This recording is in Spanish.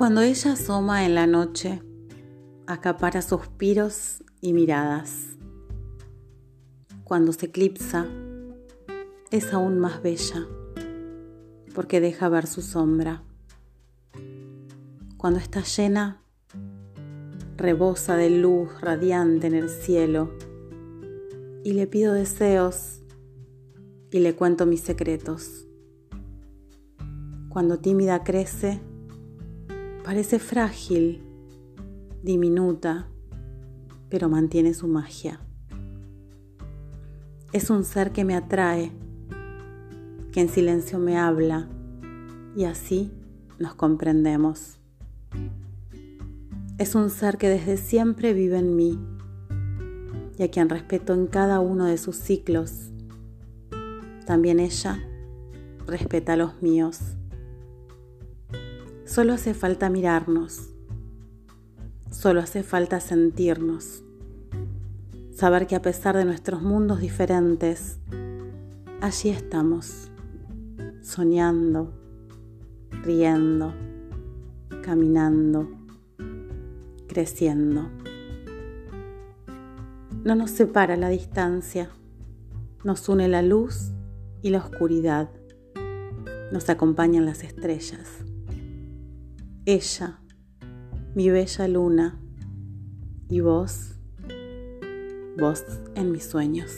Cuando ella asoma en la noche, acapara suspiros y miradas. Cuando se eclipsa, es aún más bella, porque deja ver su sombra. Cuando está llena, rebosa de luz radiante en el cielo, y le pido deseos y le cuento mis secretos. Cuando tímida crece, Parece frágil, diminuta, pero mantiene su magia. Es un ser que me atrae, que en silencio me habla y así nos comprendemos. Es un ser que desde siempre vive en mí y a quien respeto en cada uno de sus ciclos. También ella respeta los míos. Solo hace falta mirarnos. Solo hace falta sentirnos. Saber que a pesar de nuestros mundos diferentes, allí estamos, soñando, riendo, caminando, creciendo. No nos separa la distancia, nos une la luz y la oscuridad, nos acompañan las estrellas ella, mi bella luna, y vos, vos en mis sueños.